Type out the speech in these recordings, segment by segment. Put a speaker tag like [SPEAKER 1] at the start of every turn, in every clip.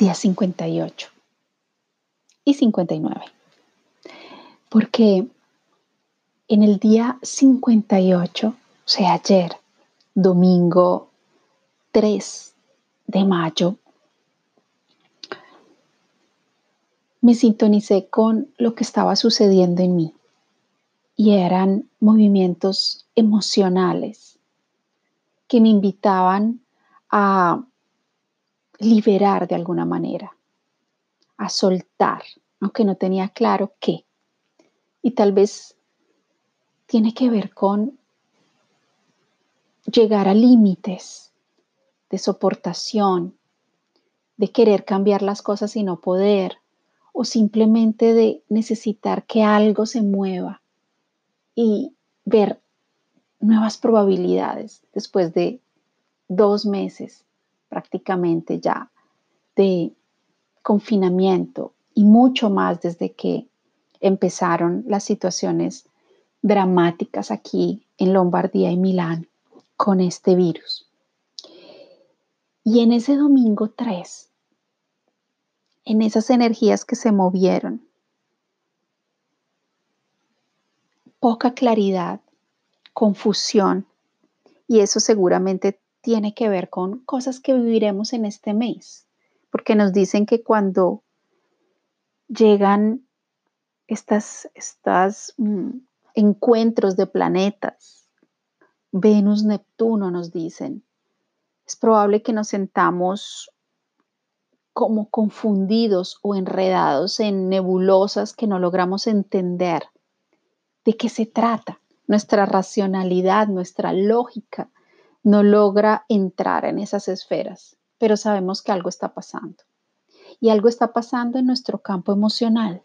[SPEAKER 1] día 58 y 59. Porque en el día 58, o sea, ayer, domingo 3 de mayo, me sintonicé con lo que estaba sucediendo en mí y eran movimientos emocionales que me invitaban a liberar de alguna manera, a soltar, aunque no tenía claro qué. Y tal vez tiene que ver con llegar a límites de soportación, de querer cambiar las cosas y no poder, o simplemente de necesitar que algo se mueva y ver nuevas probabilidades después de dos meses prácticamente ya de confinamiento y mucho más desde que empezaron las situaciones dramáticas aquí en Lombardía y Milán con este virus. Y en ese domingo 3, en esas energías que se movieron, poca claridad, confusión, y eso seguramente tiene que ver con cosas que viviremos en este mes, porque nos dicen que cuando llegan estas, estas mm, encuentros de planetas, Venus, Neptuno nos dicen, es probable que nos sentamos como confundidos o enredados en nebulosas que no logramos entender de qué se trata. Nuestra racionalidad, nuestra lógica no logra entrar en esas esferas, pero sabemos que algo está pasando. Y algo está pasando en nuestro campo emocional.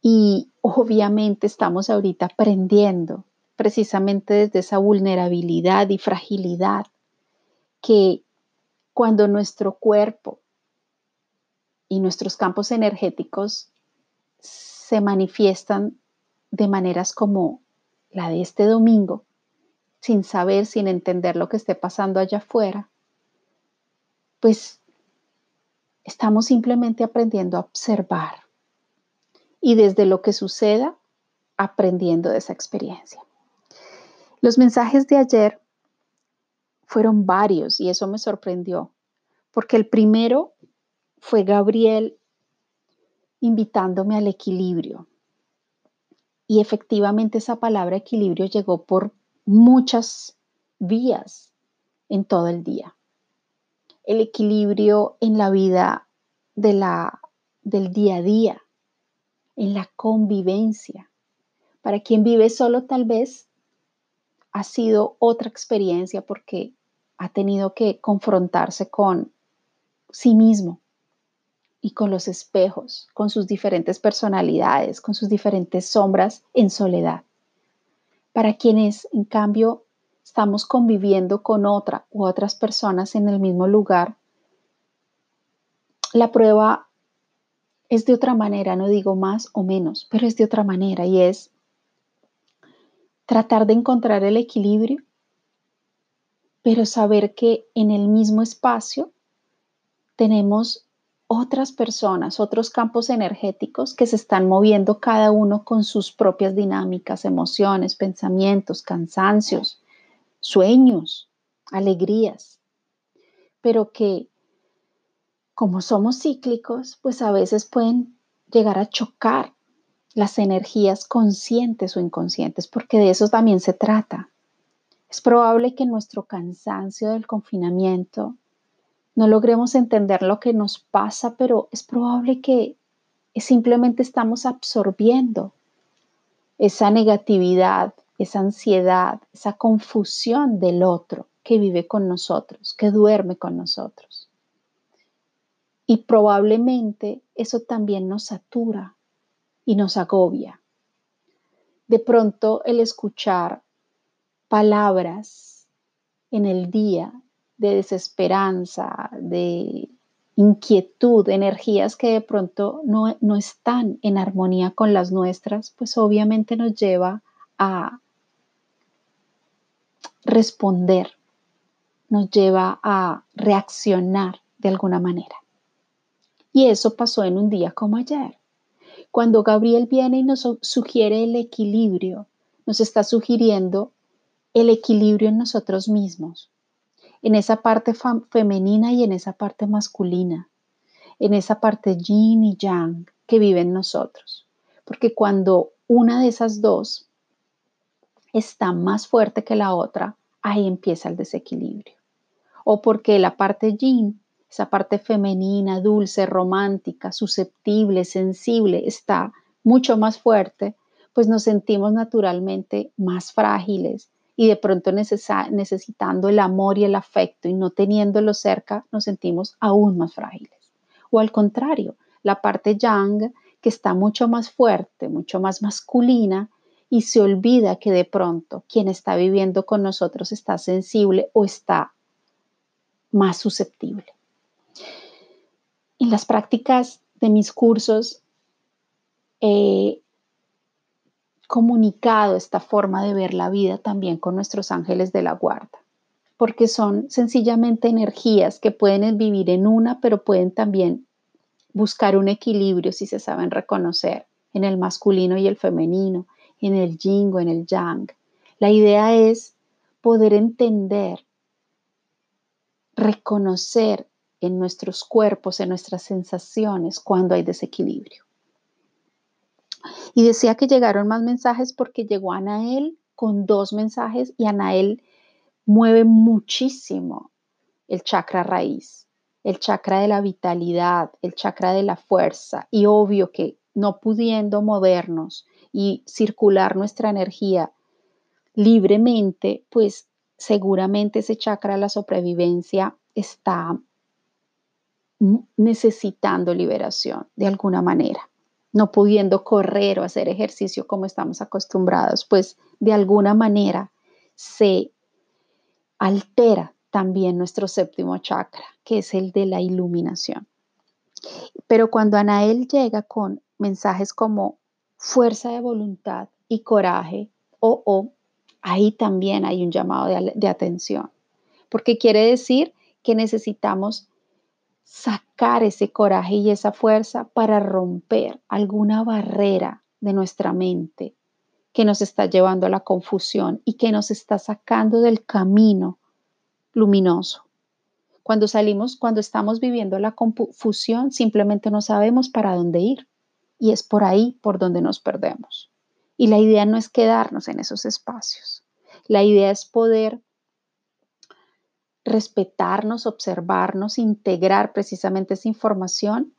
[SPEAKER 1] Y obviamente estamos ahorita aprendiendo precisamente desde esa vulnerabilidad y fragilidad que cuando nuestro cuerpo y nuestros campos energéticos se manifiestan de maneras como la de este domingo, sin saber, sin entender lo que esté pasando allá afuera, pues estamos simplemente aprendiendo a observar y desde lo que suceda, aprendiendo de esa experiencia. Los mensajes de ayer fueron varios y eso me sorprendió, porque el primero fue Gabriel invitándome al equilibrio. Y efectivamente esa palabra equilibrio llegó por muchas vías en todo el día. El equilibrio en la vida de la, del día a día, en la convivencia. Para quien vive solo tal vez ha sido otra experiencia porque ha tenido que confrontarse con sí mismo y con los espejos, con sus diferentes personalidades, con sus diferentes sombras en soledad. Para quienes, en cambio, estamos conviviendo con otra u otras personas en el mismo lugar, la prueba es de otra manera, no digo más o menos, pero es de otra manera y es tratar de encontrar el equilibrio, pero saber que en el mismo espacio tenemos otras personas, otros campos energéticos que se están moviendo cada uno con sus propias dinámicas, emociones, pensamientos, cansancios, sueños, alegrías, pero que como somos cíclicos, pues a veces pueden llegar a chocar las energías conscientes o inconscientes, porque de eso también se trata. Es probable que nuestro cansancio del confinamiento no logremos entender lo que nos pasa, pero es probable que simplemente estamos absorbiendo esa negatividad, esa ansiedad, esa confusión del otro que vive con nosotros, que duerme con nosotros. Y probablemente eso también nos satura y nos agobia. De pronto el escuchar palabras en el día de desesperanza, de inquietud, energías que de pronto no, no están en armonía con las nuestras, pues obviamente nos lleva a responder, nos lleva a reaccionar de alguna manera. Y eso pasó en un día como ayer. Cuando Gabriel viene y nos sugiere el equilibrio, nos está sugiriendo el equilibrio en nosotros mismos, en esa parte femenina y en esa parte masculina, en esa parte yin y yang que vive en nosotros. Porque cuando una de esas dos está más fuerte que la otra, ahí empieza el desequilibrio. O porque la parte yin esa parte femenina, dulce, romántica, susceptible, sensible, está mucho más fuerte, pues nos sentimos naturalmente más frágiles y de pronto necesitando el amor y el afecto y no teniéndolo cerca, nos sentimos aún más frágiles. O al contrario, la parte yang, que está mucho más fuerte, mucho más masculina, y se olvida que de pronto quien está viviendo con nosotros está sensible o está más susceptible. En las prácticas de mis cursos he comunicado esta forma de ver la vida también con nuestros ángeles de la guarda, porque son sencillamente energías que pueden vivir en una, pero pueden también buscar un equilibrio si se saben reconocer en el masculino y el femenino, en el yin o en el yang. La idea es poder entender, reconocer en nuestros cuerpos, en nuestras sensaciones cuando hay desequilibrio. Y decía que llegaron más mensajes porque llegó Anael con dos mensajes y Anael mueve muchísimo el chakra raíz, el chakra de la vitalidad, el chakra de la fuerza. Y obvio que no pudiendo movernos y circular nuestra energía libremente, pues seguramente ese chakra de la sobrevivencia está necesitando liberación de alguna manera, no pudiendo correr o hacer ejercicio como estamos acostumbrados, pues de alguna manera se altera también nuestro séptimo chakra, que es el de la iluminación. Pero cuando Anael llega con mensajes como fuerza de voluntad y coraje, o oh, ahí también hay un llamado de atención, porque quiere decir que necesitamos sacar ese coraje y esa fuerza para romper alguna barrera de nuestra mente que nos está llevando a la confusión y que nos está sacando del camino luminoso. Cuando salimos, cuando estamos viviendo la confusión, simplemente no sabemos para dónde ir y es por ahí por donde nos perdemos. Y la idea no es quedarnos en esos espacios. La idea es poder respetarnos, observarnos, integrar precisamente esa información,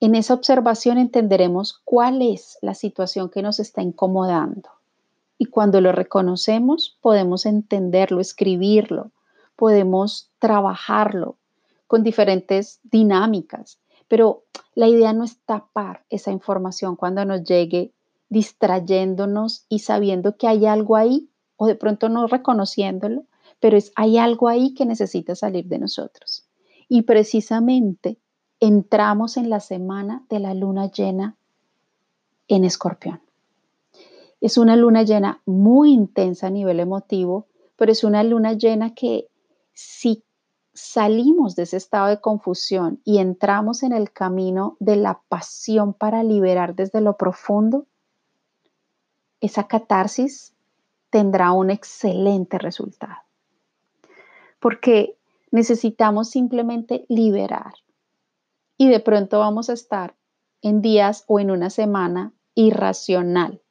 [SPEAKER 1] en esa observación entenderemos cuál es la situación que nos está incomodando. Y cuando lo reconocemos, podemos entenderlo, escribirlo, podemos trabajarlo con diferentes dinámicas. Pero la idea no es tapar esa información cuando nos llegue distrayéndonos y sabiendo que hay algo ahí o de pronto no reconociéndolo, pero es, hay algo ahí que necesita salir de nosotros. Y precisamente entramos en la semana de la luna llena en escorpión. Es una luna llena muy intensa a nivel emotivo, pero es una luna llena que si salimos de ese estado de confusión y entramos en el camino de la pasión para liberar desde lo profundo, esa catarsis tendrá un excelente resultado porque necesitamos simplemente liberar. Y de pronto vamos a estar en días o en una semana irracional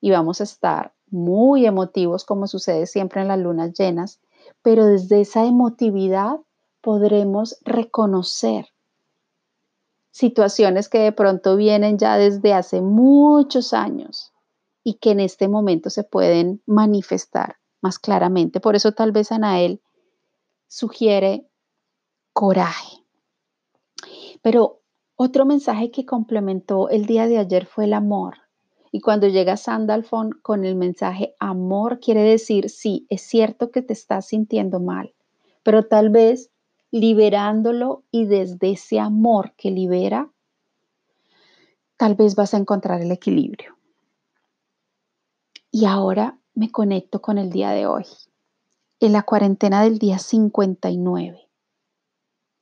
[SPEAKER 1] y vamos a estar muy emotivos como sucede siempre en las lunas llenas, pero desde esa emotividad podremos reconocer situaciones que de pronto vienen ya desde hace muchos años y que en este momento se pueden manifestar más claramente. Por eso tal vez Anael sugiere coraje. Pero otro mensaje que complementó el día de ayer fue el amor. Y cuando llega Sandalfon con el mensaje amor, quiere decir, sí, es cierto que te estás sintiendo mal, pero tal vez liberándolo y desde ese amor que libera, tal vez vas a encontrar el equilibrio. Y ahora me conecto con el día de hoy en la cuarentena del día 59,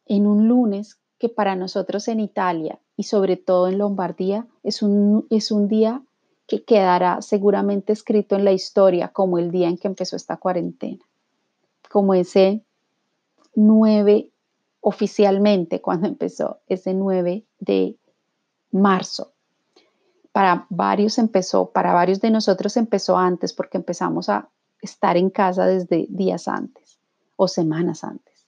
[SPEAKER 1] en un lunes que para nosotros en Italia y sobre todo en Lombardía es un, es un día que quedará seguramente escrito en la historia como el día en que empezó esta cuarentena, como ese 9 oficialmente cuando empezó, ese 9 de marzo. Para varios empezó, para varios de nosotros empezó antes porque empezamos a estar en casa desde días antes o semanas antes.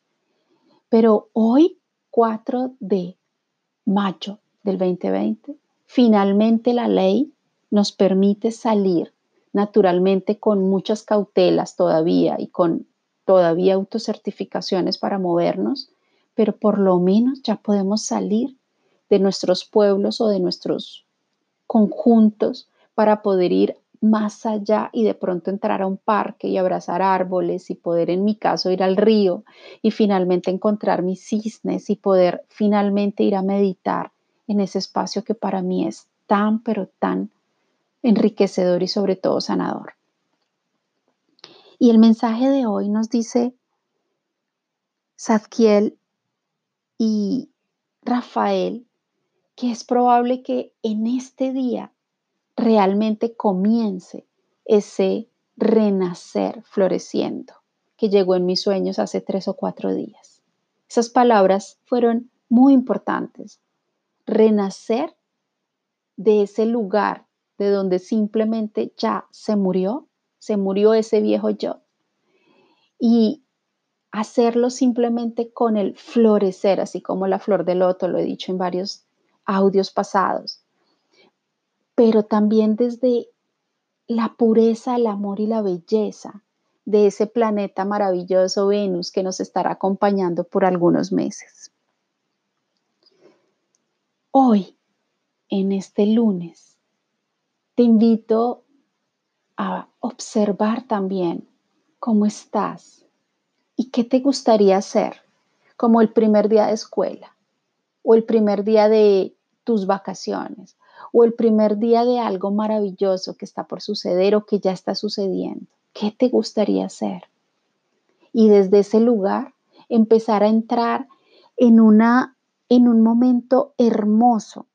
[SPEAKER 1] Pero hoy, 4 de mayo del 2020, finalmente la ley nos permite salir naturalmente con muchas cautelas todavía y con todavía autocertificaciones para movernos, pero por lo menos ya podemos salir de nuestros pueblos o de nuestros conjuntos para poder ir más allá y de pronto entrar a un parque y abrazar árboles y poder en mi caso ir al río y finalmente encontrar mis cisnes y poder finalmente ir a meditar en ese espacio que para mí es tan pero tan enriquecedor y sobre todo sanador. Y el mensaje de hoy nos dice Zadkiel y Rafael que es probable que en este día realmente comience ese renacer floreciendo que llegó en mis sueños hace tres o cuatro días. Esas palabras fueron muy importantes. Renacer de ese lugar de donde simplemente ya se murió, se murió ese viejo yo. Y hacerlo simplemente con el florecer, así como la flor de loto, lo he dicho en varios audios pasados pero también desde la pureza, el amor y la belleza de ese planeta maravilloso Venus que nos estará acompañando por algunos meses. Hoy, en este lunes, te invito a observar también cómo estás y qué te gustaría hacer como el primer día de escuela o el primer día de tus vacaciones o el primer día de algo maravilloso que está por suceder o que ya está sucediendo. ¿Qué te gustaría hacer? Y desde ese lugar empezar a entrar en, una, en un momento hermoso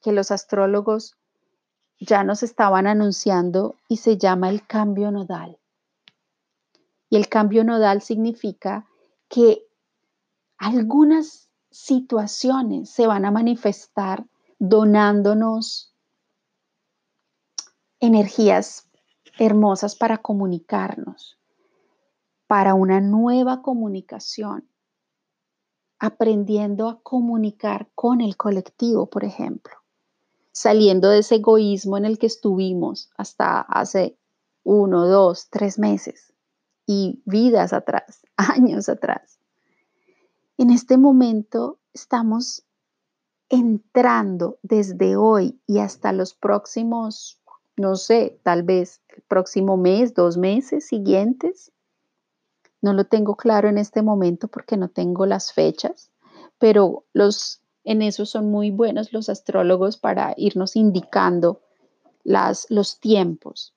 [SPEAKER 1] que los astrólogos ya nos estaban anunciando y se llama el cambio nodal. Y el cambio nodal significa que algunas situaciones se van a manifestar donándonos energías hermosas para comunicarnos, para una nueva comunicación, aprendiendo a comunicar con el colectivo, por ejemplo, saliendo de ese egoísmo en el que estuvimos hasta hace uno, dos, tres meses y vidas atrás, años atrás. En este momento estamos entrando desde hoy y hasta los próximos, no sé, tal vez el próximo mes, dos meses siguientes. No lo tengo claro en este momento porque no tengo las fechas, pero los en eso son muy buenos los astrólogos para irnos indicando las, los tiempos.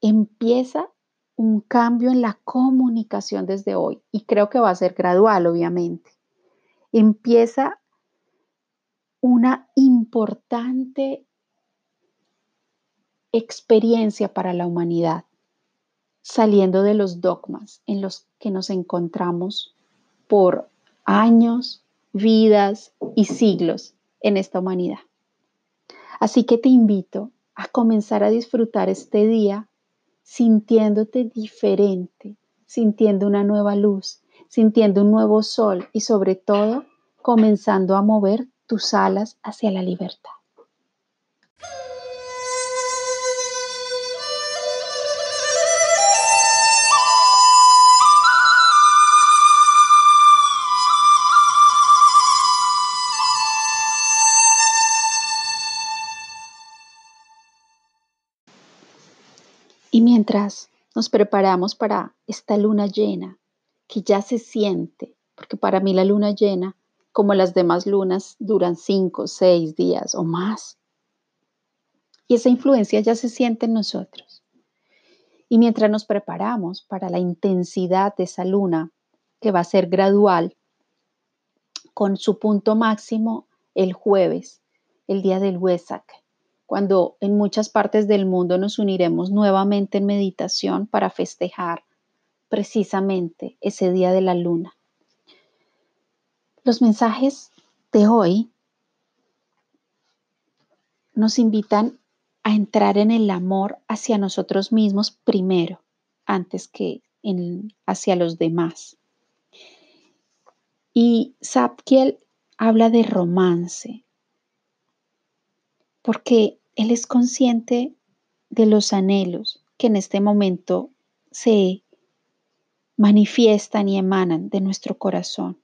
[SPEAKER 1] Empieza un cambio en la comunicación desde hoy y creo que va a ser gradual, obviamente. Empieza una importante experiencia para la humanidad, saliendo de los dogmas en los que nos encontramos por años, vidas y siglos en esta humanidad. Así que te invito a comenzar a disfrutar este día sintiéndote diferente, sintiendo una nueva luz, sintiendo un nuevo sol y sobre todo comenzando a mover tus alas hacia la libertad. Y mientras nos preparamos para esta luna llena, que ya se siente, porque para mí la luna llena como las demás lunas, duran cinco, seis días o más. Y esa influencia ya se siente en nosotros. Y mientras nos preparamos para la intensidad de esa luna, que va a ser gradual, con su punto máximo el jueves, el día del Wesak, cuando en muchas partes del mundo nos uniremos nuevamente en meditación para festejar precisamente ese día de la luna. Los mensajes de hoy nos invitan a entrar en el amor hacia nosotros mismos primero, antes que hacia los demás. Y Sapkiel habla de romance, porque él es consciente de los anhelos que en este momento se manifiestan y emanan de nuestro corazón.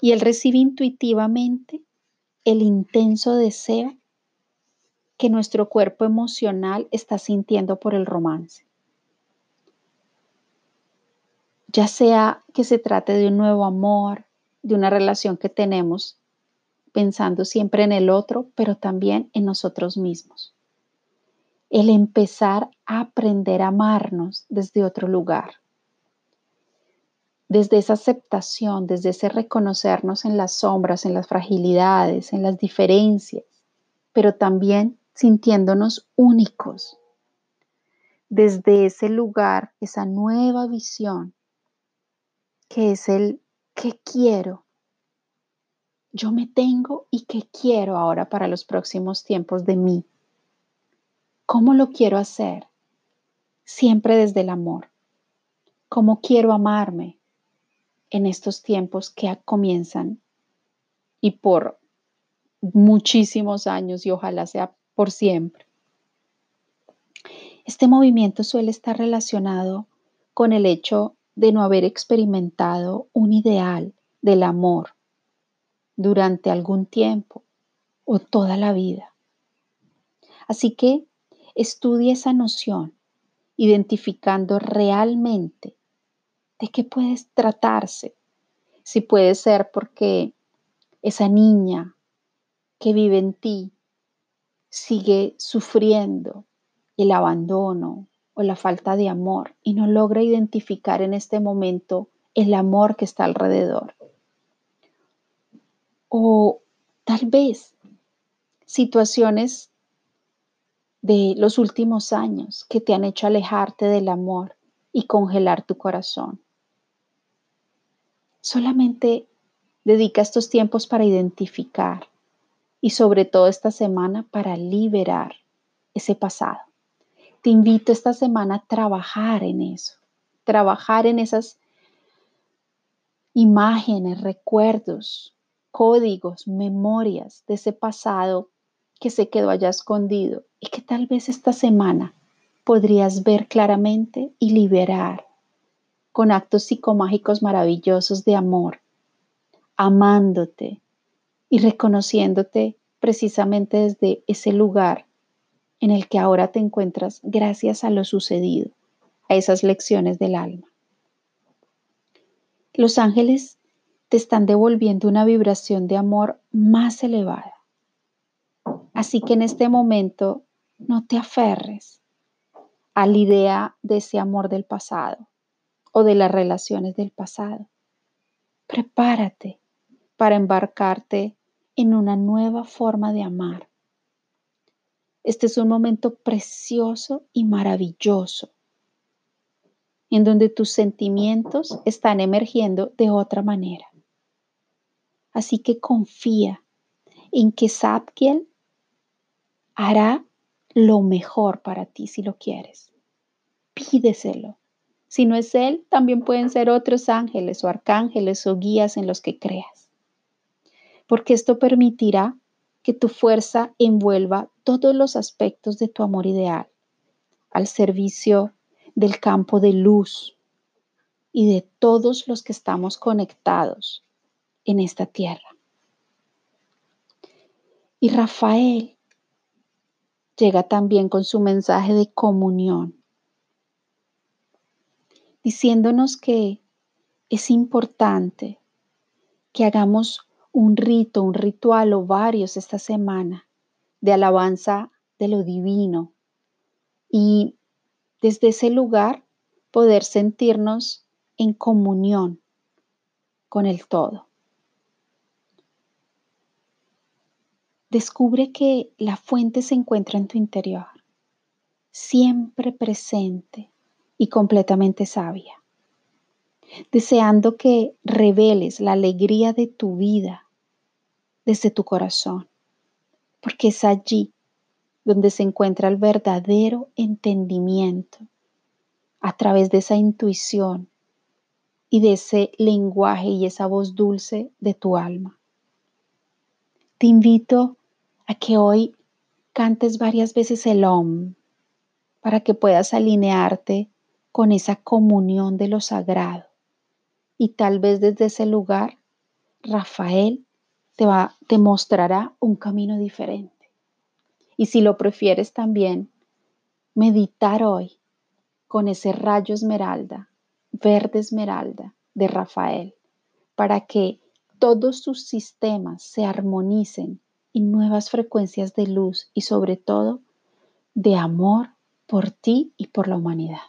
[SPEAKER 1] Y él recibe intuitivamente el intenso deseo que nuestro cuerpo emocional está sintiendo por el romance. Ya sea que se trate de un nuevo amor, de una relación que tenemos pensando siempre en el otro, pero también en nosotros mismos. El empezar a aprender a amarnos desde otro lugar. Desde esa aceptación, desde ese reconocernos en las sombras, en las fragilidades, en las diferencias, pero también sintiéndonos únicos. Desde ese lugar, esa nueva visión, que es el que quiero. Yo me tengo y que quiero ahora para los próximos tiempos de mí. ¿Cómo lo quiero hacer? Siempre desde el amor. ¿Cómo quiero amarme en estos tiempos que comienzan y por muchísimos años y ojalá sea por siempre. Este movimiento suele estar relacionado con el hecho de no haber experimentado un ideal del amor durante algún tiempo o toda la vida. Así que estudia esa noción, identificando realmente de qué puede tratarse. Si puede ser porque esa niña que vive en ti sigue sufriendo el abandono o la falta de amor y no logra identificar en este momento el amor que está alrededor. O tal vez situaciones de los últimos años que te han hecho alejarte del amor y congelar tu corazón. Solamente dedica estos tiempos para identificar y sobre todo esta semana para liberar ese pasado. Te invito esta semana a trabajar en eso, trabajar en esas imágenes, recuerdos, códigos, memorias de ese pasado que se quedó allá escondido y que tal vez esta semana podrías ver claramente y liberar con actos psicomágicos maravillosos de amor, amándote, y reconociéndote precisamente desde ese lugar en el que ahora te encuentras gracias a lo sucedido, a esas lecciones del alma. Los ángeles te están devolviendo una vibración de amor más elevada. Así que en este momento no te aferres a la idea de ese amor del pasado o de las relaciones del pasado. Prepárate para embarcarte en una nueva forma de amar. Este es un momento precioso y maravilloso, en donde tus sentimientos están emergiendo de otra manera. Así que confía en que Sapkiel hará lo mejor para ti si lo quieres. Pídeselo. Si no es Él, también pueden ser otros ángeles o arcángeles o guías en los que creas porque esto permitirá que tu fuerza envuelva todos los aspectos de tu amor ideal al servicio del campo de luz y de todos los que estamos conectados en esta tierra. Y Rafael llega también con su mensaje de comunión, diciéndonos que es importante que hagamos un rito, un ritual o varios esta semana de alabanza de lo divino y desde ese lugar poder sentirnos en comunión con el todo. Descubre que la fuente se encuentra en tu interior, siempre presente y completamente sabia, deseando que reveles la alegría de tu vida desde tu corazón, porque es allí donde se encuentra el verdadero entendimiento a través de esa intuición y de ese lenguaje y esa voz dulce de tu alma. Te invito a que hoy cantes varias veces el OM para que puedas alinearte con esa comunión de lo sagrado. Y tal vez desde ese lugar, Rafael te, va, te mostrará un camino diferente. Y si lo prefieres también, meditar hoy con ese rayo esmeralda, verde esmeralda de Rafael, para que todos sus sistemas se armonicen y nuevas frecuencias de luz y sobre todo de amor por ti y por la humanidad.